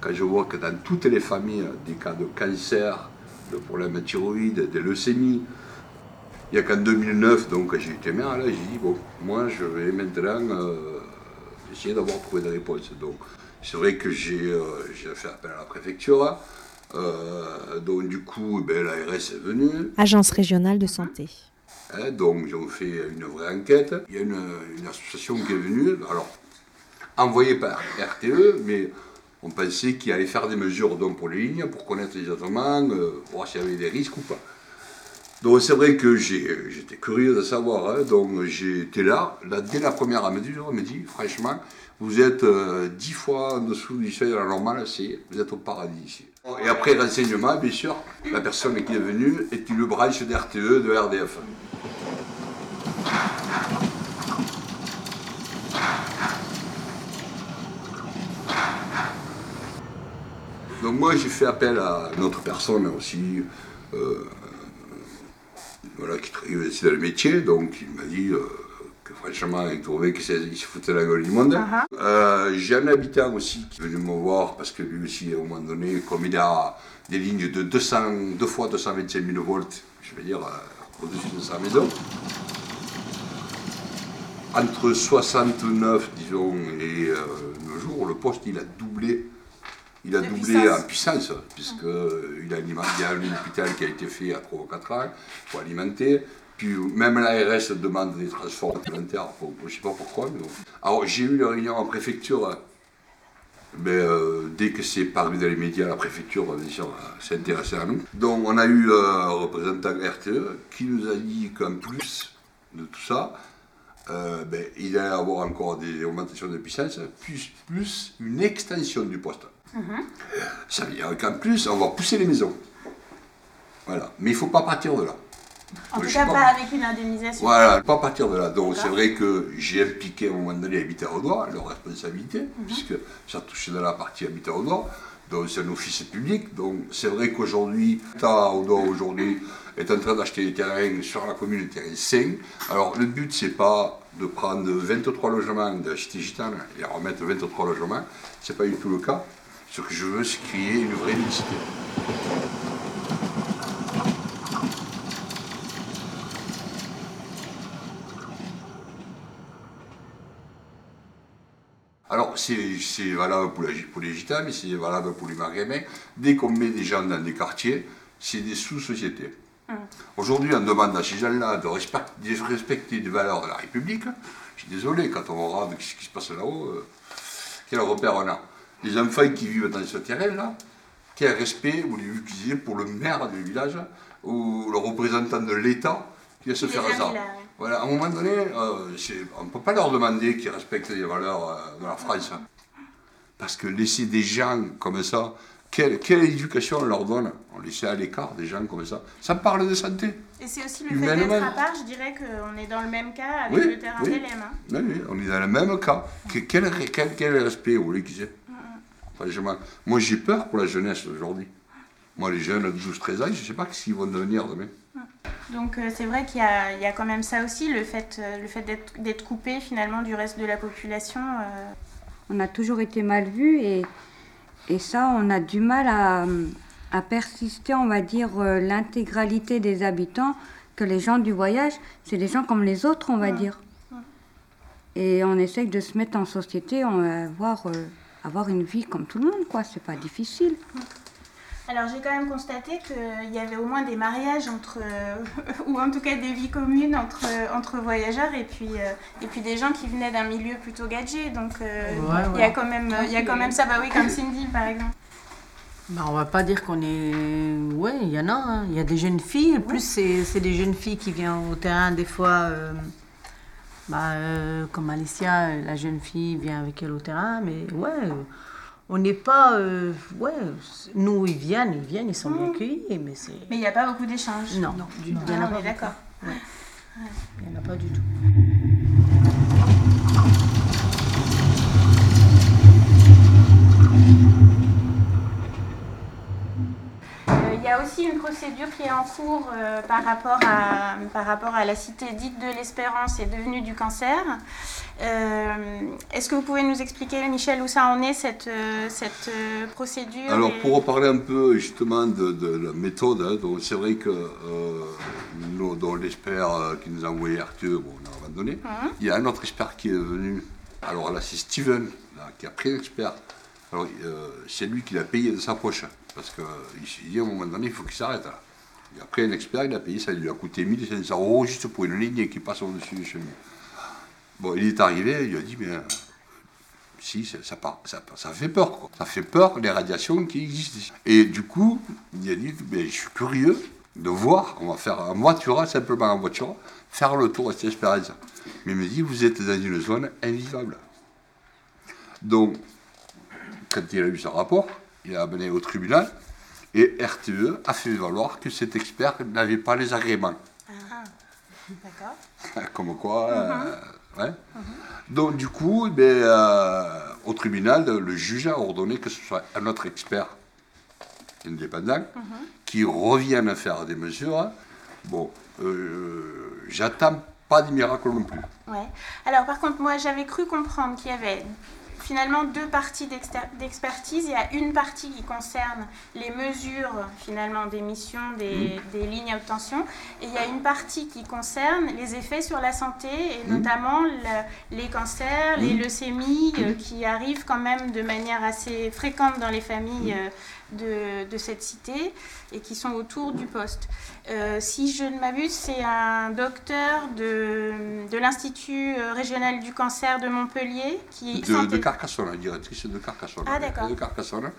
quand je vois que dans toutes les familles, des cas de cancer, de problèmes de thyroïde, de leucémie, il n'y a qu'en 2009, donc j'ai été maire, là, j'ai dit, bon, moi je vais maintenant euh, essayer d'avoir trouvé des réponses. Donc c'est vrai que euh, j'ai fait appel à la préfecture. Euh, donc du coup, ben, l'ARS est venue. Agence régionale de santé. Hein, donc ils ont fait une vraie enquête. Il y a une, une association qui est venue, alors envoyée par RTE, mais on pensait qu'il allait faire des mesures donc, pour les lignes, pour connaître exactement, euh, voir s'il y avait des risques ou pas. Donc c'est vrai que j'étais curieux de savoir, hein, donc été là, là, dès la première mesure, on me dit, franchement, vous êtes euh, dix fois en dessous du seuil de la normale, vous êtes au paradis ici. Et après renseignement, bien sûr, la personne qui est venue est une branche d'RTE de RDF. Donc moi j'ai fait appel à une autre personne aussi, euh, voilà, qui travaille aussi dans le métier, donc il m'a dit euh, franchement il trouvait qu'il se foutait la gueule du monde. Euh, j'ai un habitant aussi qui est venu me voir parce que lui aussi à un moment donné, comme il a des lignes de 200, 2 fois 225 000 volts, je veux dire, euh, au-dessus de sa maison, entre 69, disons, et euh, nos jours, le poste, il a doublé. Il a doublé puissance. en puissance, puisque euh, il, a il y a un hôpital qui a été fait a 3 ou 4 ans pour alimenter. Puis même l'ARS demande des transports supplémentaires, pour- je ne sais pas pourquoi. mais. Alors j'ai eu une réunion en préfecture, mais euh, dès que c'est paru dans les médias, la préfecture euh, s'est intéressée à nous. Donc on a eu euh, un représentant RTE qui nous a dit qu'en plus de tout ça, euh, ben, il allait avoir encore des augmentations de puissance, plus, plus une extension du poste. Ça veut dire qu'en plus, on va pousser les maisons. Voilà. Mais il ne faut pas partir de là. En tout cas, pas. pas avec une indemnisation. Voilà, pas partir de là. Donc c'est vrai que j'ai impliqué à un moment donné Habitat au droit, leur responsabilité, Mhm. puisque ça touchait dans la partie Habitat au droit. Donc c'est un office public. Donc c'est vrai qu'aujourd'hui, l'État au droit aujourd'hui est en train d'acheter des terrains sur la commune, des terrains sains. Alors le but c'est pas de prendre 23 logements de la cité gitane et remettre 23 logements. C'est pas du tout le cas. Ce que je veux, c'est créer une vraie mixité. Alors, c'est valable pour, la, pour les gitans, mais c'est valable pour les maghrébins. Dès qu'on met des gens dans des quartiers, c'est des sous-sociétés. Aujourd'hui, on demande à ces gens-là de, respect- de respecter les valeurs de la République. Je suis désolé, quand on regarde ce qui se passe là-haut, euh, quel repère on a Les enfants qui vivent dans ce terrain-là, quel respect vous qu'ils disaient pour le maire du village ou le représentant de l'État qui va se faire ça. Là, Voilà, à un moment donné, euh, on ne peut pas leur demander qu'ils respectent les valeurs euh, de la France. Parce que laisser des gens comme ça, quelle, quelle éducation on leur donne? On laisse à l'écart des gens comme ça. Ça parle de santé. Et c'est aussi le fait d'être à part, je dirais qu'on est dans le même cas avec Oui, le terrain oui. hein. Oui, oui, on est dans le même cas. Que- Quel, quel, quel respect, vous voulez qu'ils aient Franchement, moi j'ai peur pour la jeunesse aujourd'hui. Moi, les jeunes de 12-13 ans, je ne sais pas ce qu'ils vont devenir demain. Donc euh, c'est vrai qu'il y, a- il y a quand même ça aussi, le fait, euh, le fait d'être coupé finalement du reste de la population. euh, On a toujours été mal vu et, et ça, on a du mal à, à persister, on va dire, l'intégralité des habitants, que les gens du voyage, c'est des gens comme les autres, on va dire. Et on essaye de se mettre en société, on va avoir, avoir une vie comme tout le monde, quoi. C'est pas difficile. Alors j'ai quand même constaté qu'il y avait au moins des mariages entre, euh, ou en tout cas des vies communes entre, entre voyageurs et puis, euh, et puis des gens qui venaient d'un milieu plutôt gadget. Donc euh, Ouais, il y a ouais. quand même, il y a quand même ça, bah oui, comme Cindy par exemple. Bah, on va pas dire qu'on est. Oui, il y en a. hein. Il y a des jeunes filles. En plus, c'est c'est des jeunes filles qui viennent au terrain, des fois. euh, bah, euh, comme Alicia, euh, la jeune fille vient avec elle au terrain. Mais ouais, euh, on n'est pas. euh, ouais, nous, ils viennent, ils viennent, ils sont bien accueillis. Mais c'est. Mais il n'y a pas beaucoup d'échanges. Non, du- il y en a Ah, pas on est d'accord. Ouais. Il n'y en a pas du tout. Y a aussi une procédure qui est en cours euh, par, rapport à, par rapport à la cité dite de l'espérance et devenue du cancer. Euh, Est-ce que vous pouvez nous expliquer, Michel, où ça en est, cette, euh, cette procédure Alors, et- pour reparler un peu justement de, de la méthode, hein, donc c'est vrai que euh, nous, dans l'expert qui nous a envoyé RTE, bon, on a abandonné, Mhm. il y a un autre expert qui est venu. Alors là, c'est Steven là, qui a pris l'expert. Alors, euh, c'est lui qui l'a payé de sa poche, parce qu'il s'est dit à un moment donné, il faut qu'il s'arrête là. Il a pris un expert, il a payé, ça lui a coûté 1500 euros juste pour une ligne qui passe au-dessus du chemin. Bon, il est arrivé, il a dit, mais si, ça, ça, ça, fait peur. Quoi. Ça fait peur les radiations qui existent ici. Et du coup, il a dit, mais je suis curieux de voir, on va faire en voiture, simplement en voiture, faire le tour de cette expérience. Mais il me dit, vous êtes dans une zone invivable. Donc, quand il a eu son rapport, il a amené au tribunal et RTE a fait valoir que cet expert n'avait pas les agréments. Ah, D'accord. Comme quoi, euh, ouais. Donc du coup, ben, euh, au tribunal, le juge a ordonné que ce soit un autre expert indépendant qui revienne faire des mesures. Bon, euh, j'attends pas de miracle non plus. Ouais. Alors par contre, moi j'avais cru comprendre qu'il y avait finalement deux parties d'expertise. Il y a une partie qui concerne les mesures finalement des missions des, lignes à haute tension et il y a une partie qui concerne les effets sur la santé et Mhm. notamment le- les cancers, les Mhm. leucémies euh, qui arrivent quand même de manière assez fréquente dans les familles euh, de, de cette cité et qui sont autour du poste. Euh, si je ne m'abuse, c'est un docteur de, de l'Institut euh, régional du cancer de Montpellier qui De, de Carcassonne, la directrice de Carcassonne. Ah, d'accord. De Carcassonne.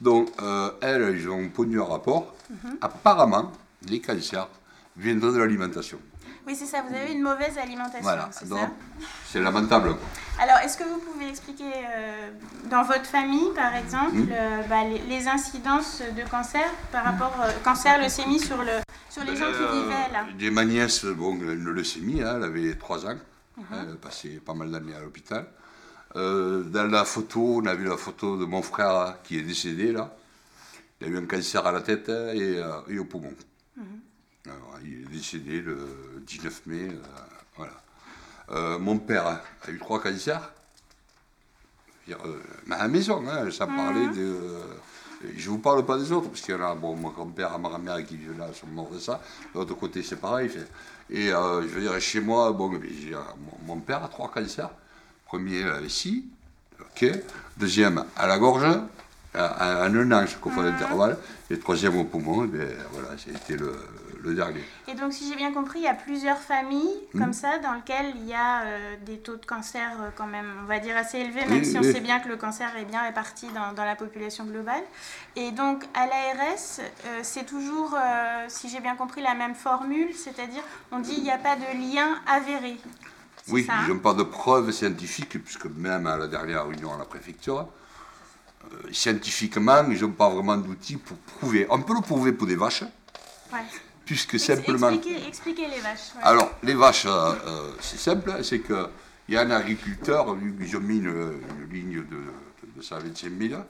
Donc, euh, elles, ils ont pondu un rapport. Mhm. Apparemment, les cancers viendraient de l'alimentation. Oui, c'est ça, vous avez une mauvaise alimentation, Voilà, c'est donc c'est lamentable. quoi. Alors, est-ce que vous pouvez expliquer euh, dans votre famille, par exemple, Mhm. euh, bah, les, les incidences de cancer par rapport euh, cancer, leucémie sur, le, sur les gens qui Euh, vivaient là? J'ai ma nièce, bon, une leucémie, hein, elle avait 3 ans, hein, elle a passé pas mal d'années à l'hôpital. Dans la photo, on a vu la photo de mon frère qui est décédé là. Il a eu un cancer à la tête et, et au poumon. Mhm. Alors, il est décédé le 19 mai. euh, voilà. Euh, mon père hein, a eu trois cancers. Dire, euh, à la maison, hein, sans Mhm. parler de. je ne vous parle pas des autres, parce qu'il y en a, bon, mon grand-père ma grand-mère qui vivent là sont morts de ça. De l'autre côté, c'est pareil. fait. Et je veux dire, chez moi, bon, mon, père a trois cancers. Premier à la vessie, ok. Deuxième à la gorge, à, à, à un an, je confonds l'intervalle. Et troisième au poumon, et bien, voilà, c'était le, le dernier. Et donc, si j'ai bien compris, il y a plusieurs familles Mhm. comme ça dans lesquelles il y a euh, des taux de cancer euh, quand même, on va dire, assez élevés, même Oui, si on oui. sait bien que le cancer est bien réparti dans, dans la population globale. Et donc, à l'ARS, euh, c'est toujours, si j'ai bien compris, la même formule, c'est-à-dire, on dit il n'y a pas de lien avéré. Oui, ça, hein? ils n'ont pas de preuves scientifiques, puisque même à la dernière réunion à la préfecture, scientifiquement, ils n'ont pas vraiment d'outils pour prouver. On peut le prouver pour des vaches, Ouais. Puisque simplement... Expliquez, expliquez les vaches. ouais. Alors, les vaches, euh, euh, c'est simple, c'est qu'il y a un agriculteur, lui, ils ont mis une, une ligne de, de 125 000,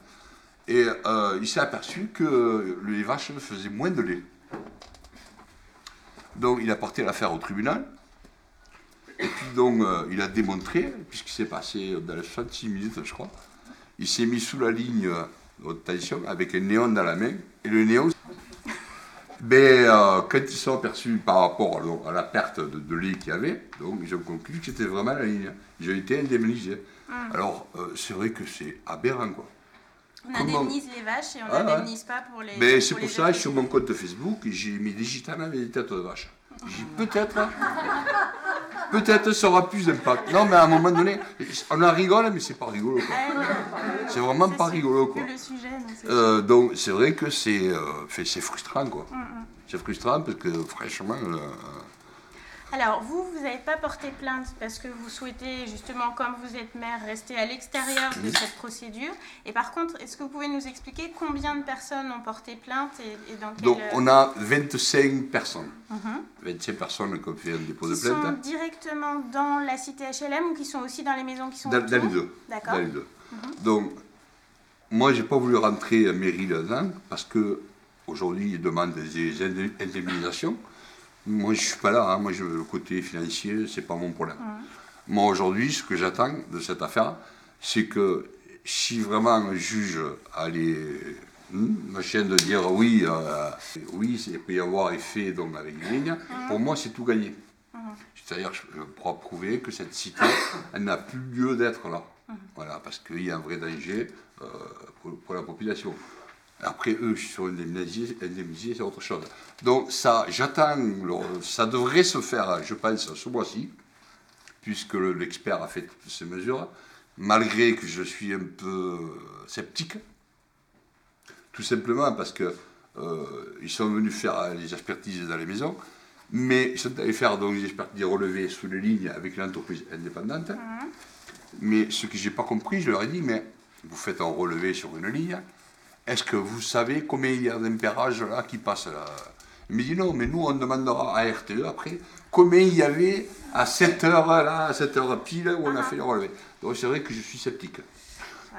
et euh, il s'est aperçu que les vaches faisaient moins de lait. Donc, il a porté l'affaire au tribunal, et puis donc, euh, il a démontré, puisqu'il s'est passé dans les 66 minutes, je crois, il s'est mis sous la ligne haute tension avec un néon dans la main, et le néon, ben, euh, quand ils sont aperçus par rapport à, à la perte de, de lait qu'il y avait, donc ils ont conclu que c'était vraiment la ligne. Ils ont été indemnisés. Mm. Alors, euh, c'est vrai que c'est aberrant, quoi. On comment- indemnise les vaches et on Ah, n'indemnise pas pour les. Mais c'est pour ça, êtres sur mon compte Facebook, j'ai mis des gitanes avec des têtes de vache. J'ai peut-être. Peut-être ça aura plus d'impact. Non, mais à un moment donné, on en rigole, mais c'est pas rigolo, quoi. C'est vraiment pas rigolo, quoi. Ah, Euh, donc, c'est vrai que c'est euh, frustrant, quoi. Mm, mm. C'est frustrant parce que, franchement, euh, Alors, vous, vous n'avez pas porté plainte parce que vous souhaitez, justement, comme vous êtes maire, rester à l'extérieur de cette procédure. Et par contre, est-ce que vous pouvez nous expliquer combien de personnes ont porté plainte et, et dans quel... donc on a 25 personnes. Mhm. 25 personnes qui ont fait un dépôt de Qui plainte. sont directement dans la cité HLM ou qui sont aussi dans les maisons qui sont Dans, dans les deux. D'accord. Dans les deux. Mhm. Donc, moi, j'ai pas voulu rentrer à mairie là-dedans parce que aujourd'hui, ils demandent des indem- indemnisations. Moi, je suis pas là. hein. Moi, je, le côté financier, c'est pas mon problème. Moi, aujourd'hui, ce que j'attends de cette affaire, c'est que si vraiment un juge a les hmm, machin de dire oui, euh, oui, il peut y avoir effet donc, avec les lignes, pour moi, c'est tout gagné. C'est-à-dire je pourrais prouver que cette cité, elle n'a plus lieu d'être là. Voilà, parce qu'il y a un vrai danger euh, pour, pour la population. Après, eux, je suis indemnisés, indemnisés, c'est autre chose. Donc, ça, j'attends, ça devrait se faire, je pense, ce mois-ci, puisque le- l'expert a fait toutes ces mesures, malgré que je suis un peu sceptique, tout simplement parce que euh, ils sont venus faire les expertises dans les maisons, mais ils sont allés faire donc les expertises relevées sous les lignes avec l'entreprise indépendante. Mais ce que j'ai pas compris, je leur ai dit, mais vous faites un relevé sur une ligne, est-ce que vous savez combien il y a d'impérages là qui passent là? Il me dit non, mais nous on demandera à RTE après combien il y avait à 7 heures là, à 7 heures pile où on a fait le relevé. Donc c'est vrai que je suis sceptique.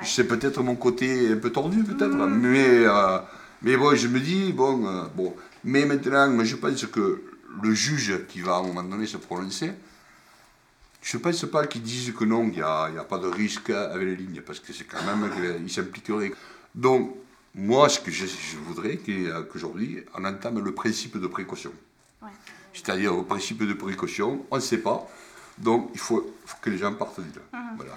C'est peut-être mon côté un peu tordu peut-être, mais, euh, mais bon, je me dis, bon, euh, bon. Mais maintenant, je pense que le juge qui va à un moment donné se prononcer, je ne pense pas qu'il dise que non, il n'y a pas de risque avec les lignes, parce que c'est quand même qu'il s'impliquerait. Donc, moi, ce que je, je voudrais, que- qu'aujourd'hui, on entame le principe de précaution. C'est-à-dire, le principe de précaution, on ne sait pas, donc il faut, faut que les gens partent de là. Voilà.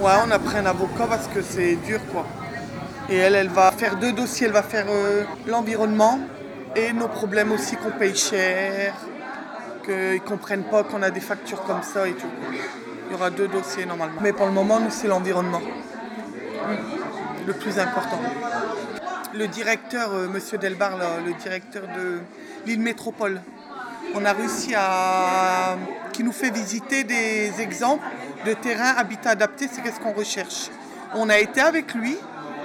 Ouais, on a pris un avocat parce que c'est dur, quoi. Et elle, elle va faire deux dossiers. Elle va faire euh, l'environnement et nos problèmes aussi qu'on paye cher. qu'ils comprennent pas qu'on a des factures comme ça et tout. Il y aura deux dossiers normalement. Mais pour le moment, nous, c'est l'environnement. Le plus important. Le directeur, euh, Monsieur Delbar, le directeur de l'île Métropole, on a réussi à. qui nous fait visiter des exemples de terrains habitat adapté, c'est qu'est-ce qu'on recherche. On a été avec lui,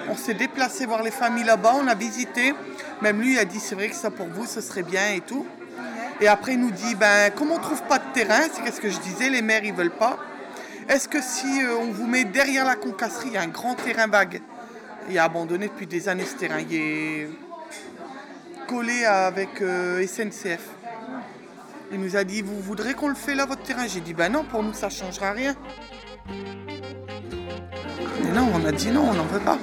on s'est déplacé voir les familles là-bas, on a visité. Même lui il a dit c'est vrai que ça pour vous, ce serait bien et tout. Et après il nous dit ben comme on trouve pas de terrain, c'est qu'est-ce que je disais, les maires ils veulent pas. Est-ce que si euh, on vous met derrière la concasserie, il y a un grand terrain vague? Il est abandonné depuis des années ce terrain. Il est collé avec euh, SNCF. Il nous a dit Vous voudrez qu'on le fait là, votre terrain? J'ai dit Ben non, pour nous, ça ne changera rien. Mais non, on a dit non, on n'en veut pas.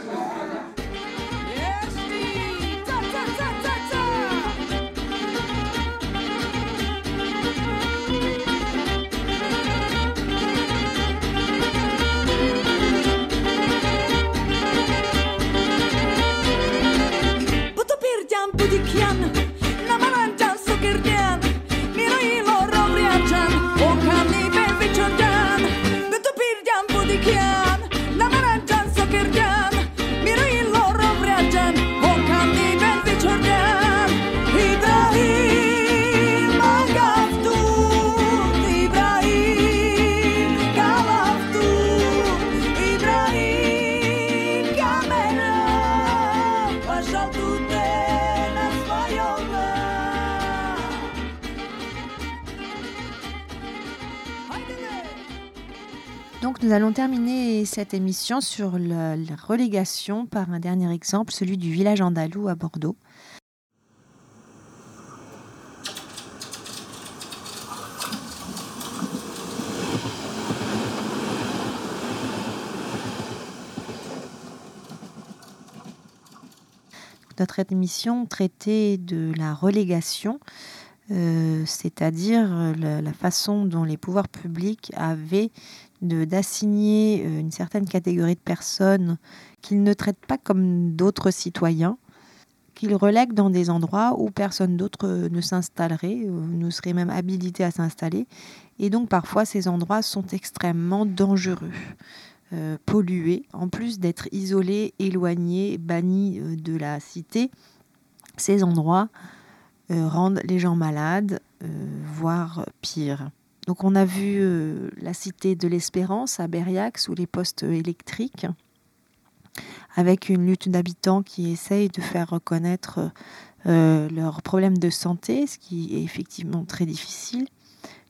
Allons terminer cette émission sur la, relégation par un dernier exemple, celui du village andalou à Bordeaux. Notre émission traitait de la relégation, euh, c'est-à-dire la, façon dont les pouvoirs publics avaient d'assigner euh, une certaine catégorie de personnes qu'ils ne traitent pas comme d'autres citoyens, qu'ils relèguent dans des endroits où personne d'autre euh, ne s'installerait, euh, ne serait même habilité à s'installer. Et donc parfois ces endroits sont extrêmement dangereux, pollués, en plus d'être isolés, éloignés, bannis de la cité. Ces endroits rendent les gens malades, voire pire. Donc on a vu euh, la cité de l'Espérance à Berriac sous les postes électriques, avec une lutte d'habitants qui essayent de faire reconnaître euh, leurs problèmes de santé, ce qui est effectivement très difficile,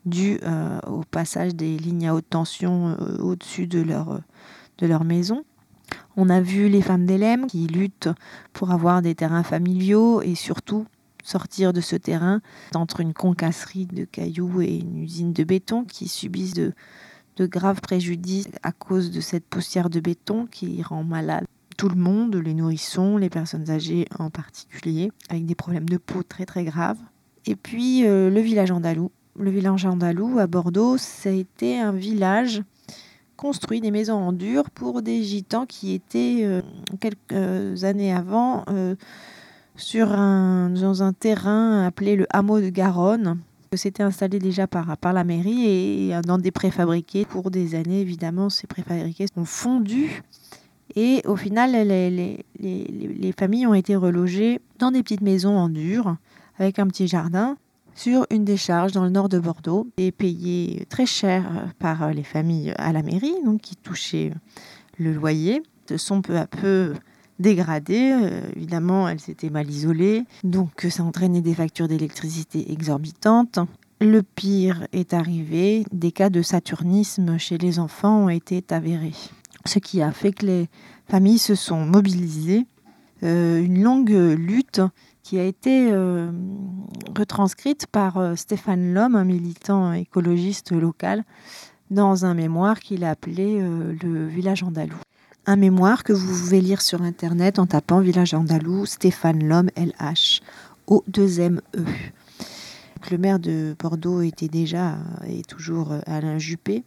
dû euh, au passage des lignes à haute tension au-dessus de leur, de leur maison. On a vu les femmes d'Elem qui luttent pour avoir des terrains familiaux et surtout sortir de ce terrain entre une concasserie de cailloux et une usine de béton qui subissent de, graves préjudices à cause de cette poussière de béton qui rend malade tout le monde, les nourrissons, les personnes âgées en particulier, avec des problèmes de peau très très graves. Et puis euh, le village andalou. Le village andalou à Bordeaux, ça a été un village construit des maisons en dur pour des gitans qui étaient euh, quelques années avant euh, sur un, dans un terrain appelé le hameau de Garonne. C'était installé déjà par, par la mairie et euh, dans des préfabriqués. Pour des années, évidemment, ces préfabriqués ont fondu. Et au final, les, les, les- les familles ont été relogées dans des petites maisons en dur, avec un petit jardin, sur une décharge dans le nord de Bordeaux, et payées très cher par les familles à la mairie, donc qui touchaient le loyer, se sont peu à peu dégradées. Euh, évidemment, elles étaient mal isolées, donc ça entraînait des factures d'électricité exorbitantes. Le pire est arrivé, des cas de saturnisme chez les enfants ont été avérés. Ce qui a fait que les familles se sont mobilisées. Euh, une longue lutte qui a été euh, retranscrite par euh, Stéphane Lhomme, un militant écologiste local, dans un mémoire qu'il a appelé euh, Le village andalou. Un mémoire que vous pouvez lire sur internet en tapant Village andalou, Stéphane Lhomme, LH, o 2 m e Le maire de Bordeaux était déjà et toujours euh, Alain Juppé.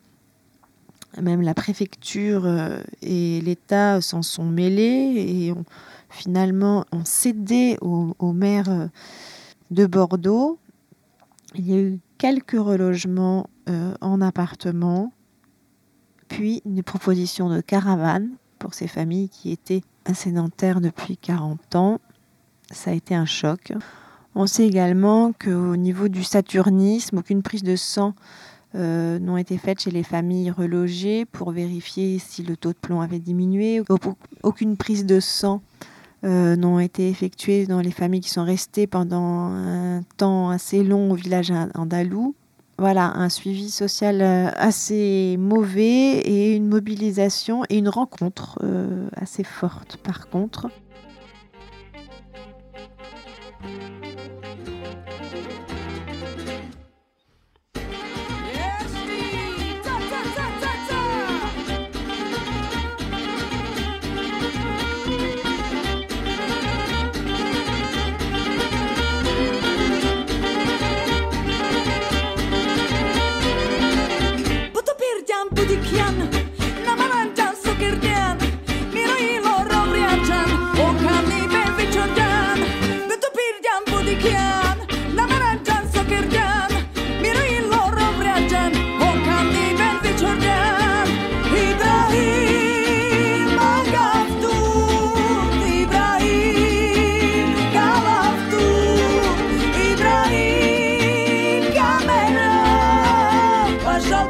Même la préfecture euh, et l'État s'en sont mêlés et ont finalement ont cédé au, maire euh, de Bordeaux. Il y a eu quelques relogements euh, en appartement, puis une proposition de caravane pour ces familles qui étaient sédentaires depuis 40 ans. Ça a été un choc. On sait également qu'au niveau du saturnisme, aucune prise de sang euh, n'ont été faites chez les familles relogées pour vérifier si le taux de plomb avait diminué. Aucune prise de sang euh, n'ont été effectuées dans les familles qui sont restées pendant un temps assez long au village andalou. Voilà, un suivi social euh, assez mauvais et une mobilisation et une rencontre euh, assez forte par contre.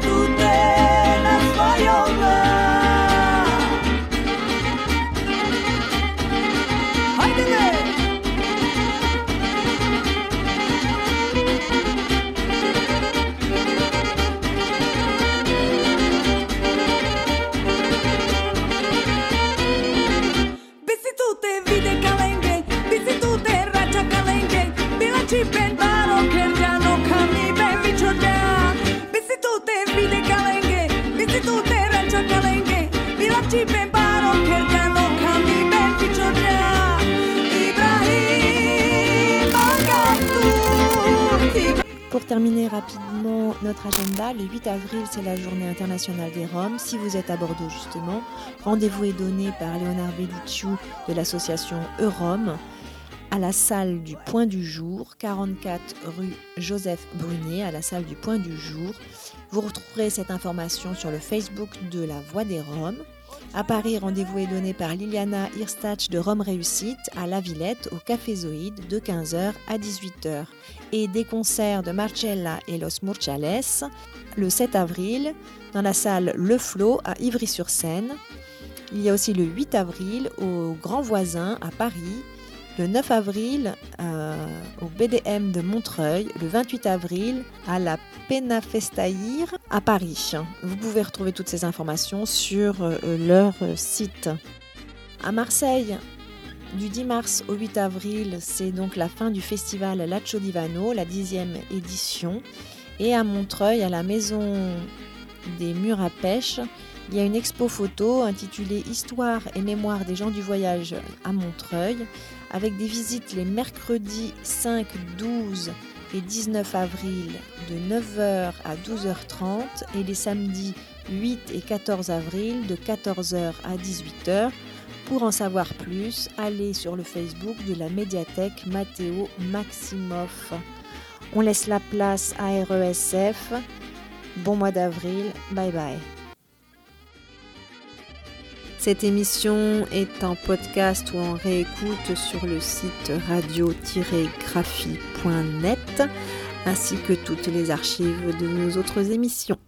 today. Terminer rapidement notre agenda, le 8 avril, c'est la journée internationale des Roms. Si vous êtes à Bordeaux, justement, rendez-vous est donné par Léonard Bellucciu de l'association Eurom à la salle du Point du Jour, 44 rue Joseph Brunet, à la salle du Point du Jour. Vous retrouverez cette information sur le Facebook de la Voix des Roms. À Paris, rendez-vous est donné par Liliana Hirstach de Rome Réussite à La Villette au Café Zoïde de 15h à 18h. Et des concerts de Marcella et Los Murchales le 7 avril dans la salle Le Flot à Ivry-sur-Seine. Il y a aussi le 8 avril au Grand Voisin à Paris, le 9 avril euh, au BDM de Montreuil, le 28 avril à la Penafestaïr à Paris. Vous pouvez retrouver toutes ces informations sur euh, leur site. À Marseille, du 10 mars au 8 avril, c'est donc la fin du festival Lacho Divano, la dixième édition. Et à Montreuil, à la Maison des Murs à Pêche, il y a une expo photo intitulée Histoire et mémoire des gens du voyage à Montreuil, avec des visites les mercredis 5, 12 et 19 avril de 9h à 12h30 et les samedis 8 et 14 avril de 14h à 18h. Pour en savoir plus, allez sur le Facebook de la médiathèque Matteo Maximoff. On laisse la place à RESF. Bon mois d'avril, bye bye. Cette émission est en podcast ou en réécoute sur le site radio-graphie.net ainsi que toutes les archives de nos autres émissions.